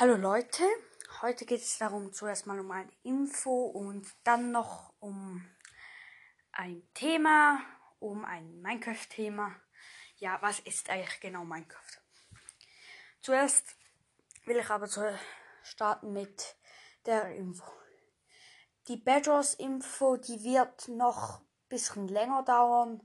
Hallo Leute, heute geht es darum zuerst mal um eine Info und dann noch um ein Thema, um ein Minecraft-Thema. Ja, was ist eigentlich genau Minecraft? Zuerst will ich aber starten mit der Info. Die Bedros-Info, die wird noch ein bisschen länger dauern.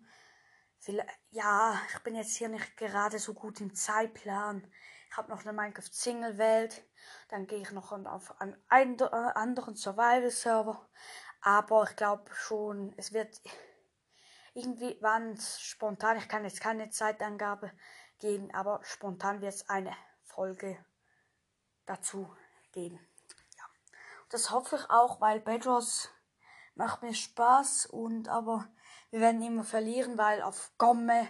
Ja, ich bin jetzt hier nicht gerade so gut im Zeitplan. Habe noch eine Minecraft Single Welt. Dann gehe ich noch auf einen äh, anderen Survival Server. Aber ich glaube schon, es wird irgendwie wann spontan, ich kann jetzt keine Zeitangabe geben, aber spontan wird es eine Folge dazu geben. Ja. Das hoffe ich auch, weil Bedros macht mir Spaß und aber wir werden immer verlieren, weil auf Gomme,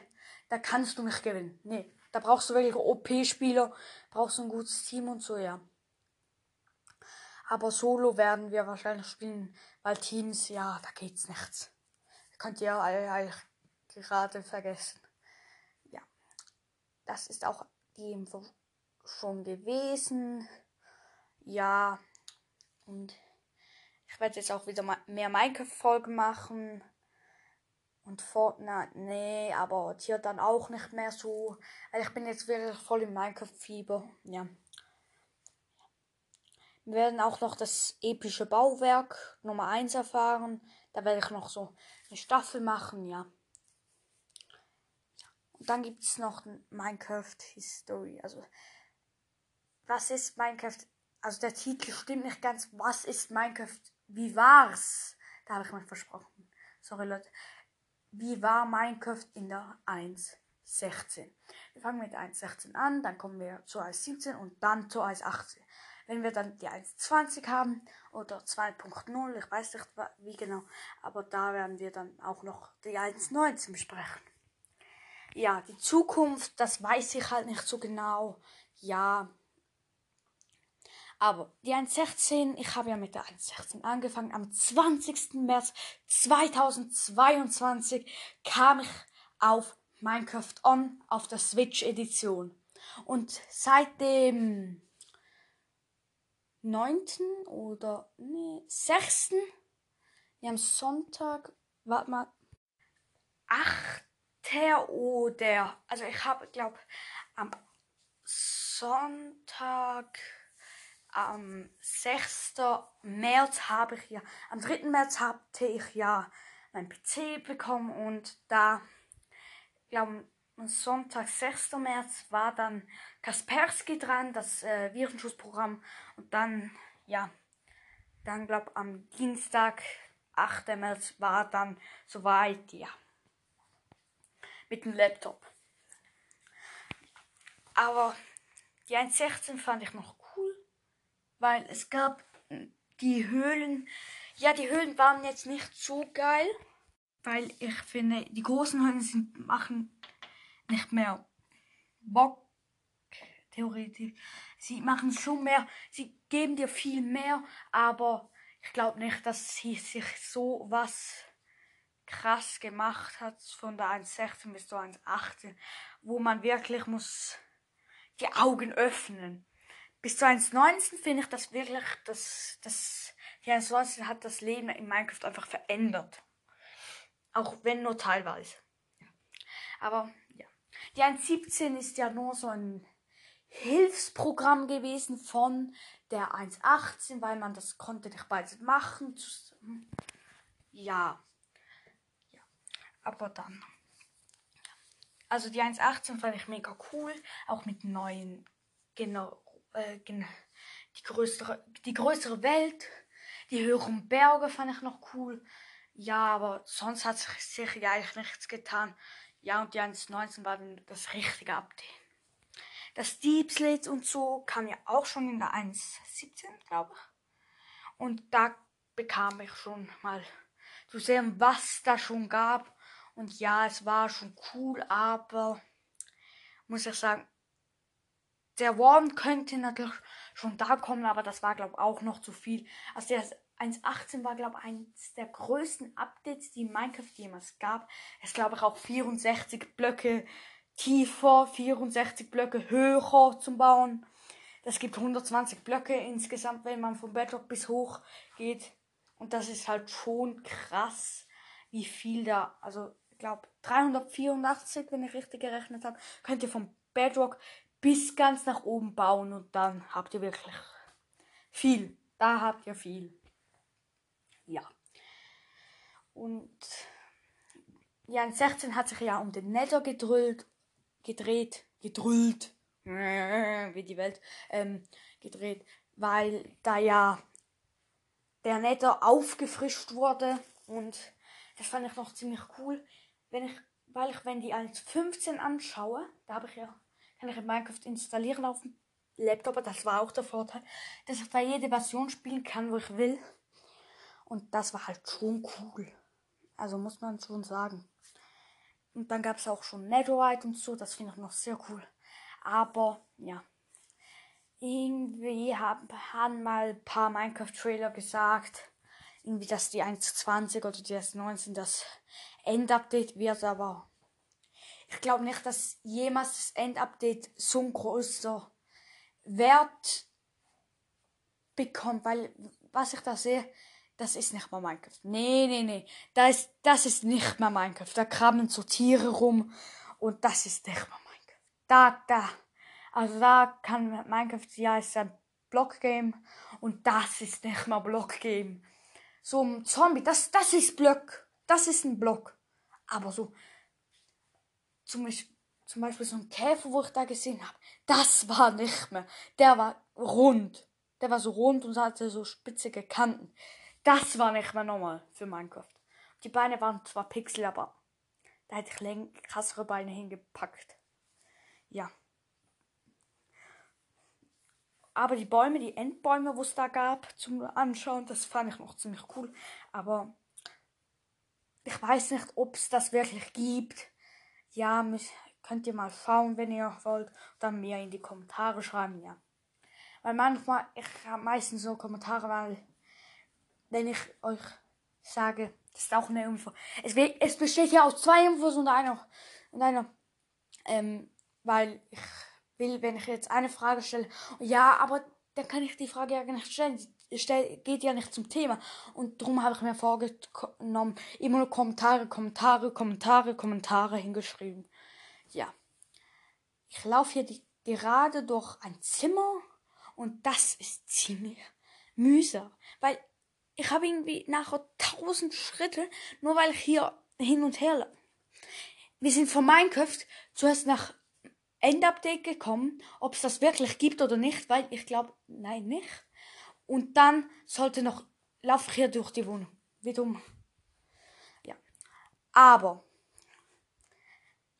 da kannst du nicht gewinnen. Nee, da brauchst du wirklich OP-Spieler, brauchst du ein gutes Team und so, ja. Aber solo werden wir wahrscheinlich spielen, weil Teams, ja, da geht's nichts. könnt ihr eigentlich gerade vergessen. Ja. Das ist auch die Info schon gewesen. Ja. Und ich werde jetzt auch wieder mehr Minecraft-Folgen machen. Und Fortnite, nee, aber hier dann auch nicht mehr so. Also ich bin jetzt wirklich voll im Minecraft-Fieber. Ja. Wir werden auch noch das epische Bauwerk Nummer 1 erfahren. Da werde ich noch so eine Staffel machen, ja. Und dann gibt es noch Minecraft History. Also, was ist Minecraft? Also, der Titel stimmt nicht ganz. Was ist Minecraft? Wie war's? Da habe ich mich versprochen. Sorry, Leute. Wie war Minecraft in der 1.16? Wir fangen mit 1.16 an, dann kommen wir zur 1.17 und dann zur 1.18. Wenn wir dann die 1.20 haben oder 2.0, ich weiß nicht wie genau, aber da werden wir dann auch noch die 1.19 besprechen. Ja, die Zukunft, das weiß ich halt nicht so genau. Ja, aber die 1.16, ich habe ja mit der 1.16 angefangen. Am 20. März 2022 kam ich auf Minecraft On auf der Switch Edition. Und seit dem 9. oder nee, 6. Ja, am Sonntag, warte mal, 8. oder, also ich habe, glaube am Sonntag am 6. März habe ich ja, am 3. März hatte ich ja mein PC bekommen und da, glaube am Sonntag, 6. März, war dann Kaspersky dran, das äh, Virenschutzprogramm. Und dann, ja, dann glaube am Dienstag, 8. März, war dann soweit, ja, mit dem Laptop. Aber die 1.16 fand ich noch weil es gab die Höhlen. Ja, die Höhlen waren jetzt nicht so geil, weil ich finde, die großen Höhlen sind, machen nicht mehr Bock. Theoretisch. Sie machen schon mehr, sie geben dir viel mehr, aber ich glaube nicht, dass sie sich so was krass gemacht hat von der 1,16 bis zur 1,18, wo man wirklich muss die Augen öffnen bis zu 1,19 finde ich das wirklich, das, das, die 1,19 hat das Leben in Minecraft einfach verändert. Auch wenn nur teilweise. Aber ja. Die 1.17 ist ja nur so ein Hilfsprogramm gewesen von der 1.18, weil man das konnte nicht beides machen. Ja. ja. Aber dann. Also die 1.18 fand ich mega cool. Auch mit neuen genau äh, die größere, die größere Welt, die höheren Berge fand ich noch cool. Ja, aber sonst hat sich ja eigentlich nichts getan. Ja, und die 1.19 war dann das richtige Update. Das Deep Slate und so kam ja auch schon in der 1.17, glaube ich. Und da bekam ich schon mal zu sehen, was da schon gab. Und ja, es war schon cool, aber muss ich sagen, der Warm könnte natürlich schon da kommen, aber das war, glaube ich, auch noch zu viel. Also der 1.18 war, glaube ich, eines der größten Updates, die Minecraft jemals gab. Es glaube ich auch 64 Blöcke tiefer, 64 Blöcke höher zum Bauen. Das gibt 120 Blöcke insgesamt, wenn man vom Bedrock bis hoch geht. Und das ist halt schon krass, wie viel da, also ich glaube 384, wenn ich richtig gerechnet habe, könnt ihr vom Bedrock bis ganz nach oben bauen und dann habt ihr wirklich viel. Da habt ihr viel. Ja. Und ja, in 16 hat sich ja um den Nether gedrüllt, gedreht, gedrüllt, wie die Welt, ähm, gedreht, weil da ja der Nether aufgefrischt wurde und das fand ich noch ziemlich cool, wenn ich, weil ich, wenn die als 15 anschaue, da habe ich ja, kann ich in Minecraft installieren auf dem Laptop, das war auch der Vorteil, dass ich da jede Version spielen kann, wo ich will. Und das war halt schon cool. Also muss man schon sagen. Und dann gab es auch schon Netherite und so, das finde ich noch sehr cool. Aber ja, irgendwie haben, haben mal ein paar Minecraft-Trailer gesagt, irgendwie, dass die 1.20 oder die S19 das Endupdate wird, aber ich glaube nicht, dass jemals das Endupdate so ein großer Wert bekommt, weil was ich da sehe, das ist nicht mal Minecraft. Nee, nee, nee. Das, ist, das ist nicht mal Minecraft. Da krabbeln so Tiere rum und das ist nicht mal Minecraft. Da, da. Also da kann Minecraft, ja, ist ein Blockgame und das ist nicht mal Blockgame. So ein Zombie, das, das ist Block. Das ist ein Block. Aber so, zum Beispiel, zum Beispiel so ein Käfer, wo ich da gesehen habe, das war nicht mehr. Der war rund. Der war so rund und hatte so spitzige Kanten. Das war nicht mehr normal für Minecraft. Die Beine waren zwar Pixel, aber da hätte ich länger krassere Beine hingepackt. Ja. Aber die Bäume, die Endbäume, wo es da gab zum Anschauen, das fand ich noch ziemlich cool. Aber ich weiß nicht, ob es das wirklich gibt. Ja, könnt ihr mal schauen, wenn ihr wollt. Dann mir in die Kommentare schreiben, ja. Weil manchmal, ich habe meistens so Kommentare, weil wenn ich euch sage, das ist auch eine Info. Es, es besteht ja aus zwei Infos und einer, und einer, ähm, weil ich will, wenn ich jetzt eine Frage stelle, ja, aber dann kann ich die Frage ja nicht stellen. Stell, geht ja nicht zum Thema. Und darum habe ich mir vorgenommen, immer nur Kommentare, Kommentare, Kommentare, Kommentare hingeschrieben. Ja. Ich laufe hier die, gerade durch ein Zimmer und das ist ziemlich mühsam, weil ich habe irgendwie nachher tausend Schritte, nur weil ich hier hin und her laufe. Wir sind von Minecraft zuerst nach Endupdate gekommen, ob es das wirklich gibt oder nicht, weil ich glaube, nein, nicht. Und dann sollte noch, laufe ich hier durch die Wohnung. Wie dumm. Ja. Aber,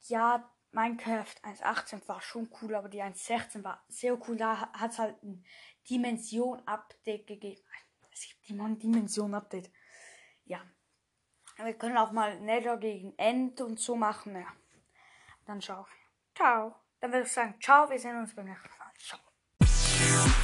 ja, Minecraft 1.18 war schon cool, aber die 1.16 war sehr cool. Da hat es halt ein Dimension-Update gegeben. Es gibt die Dimension-Update. Ja. Wir können auch mal Nether gegen End und so machen. Ja. Dann schau. Ciao. Dann würde ich sagen, ciao, wir sehen uns beim nächsten Mal. Ciao.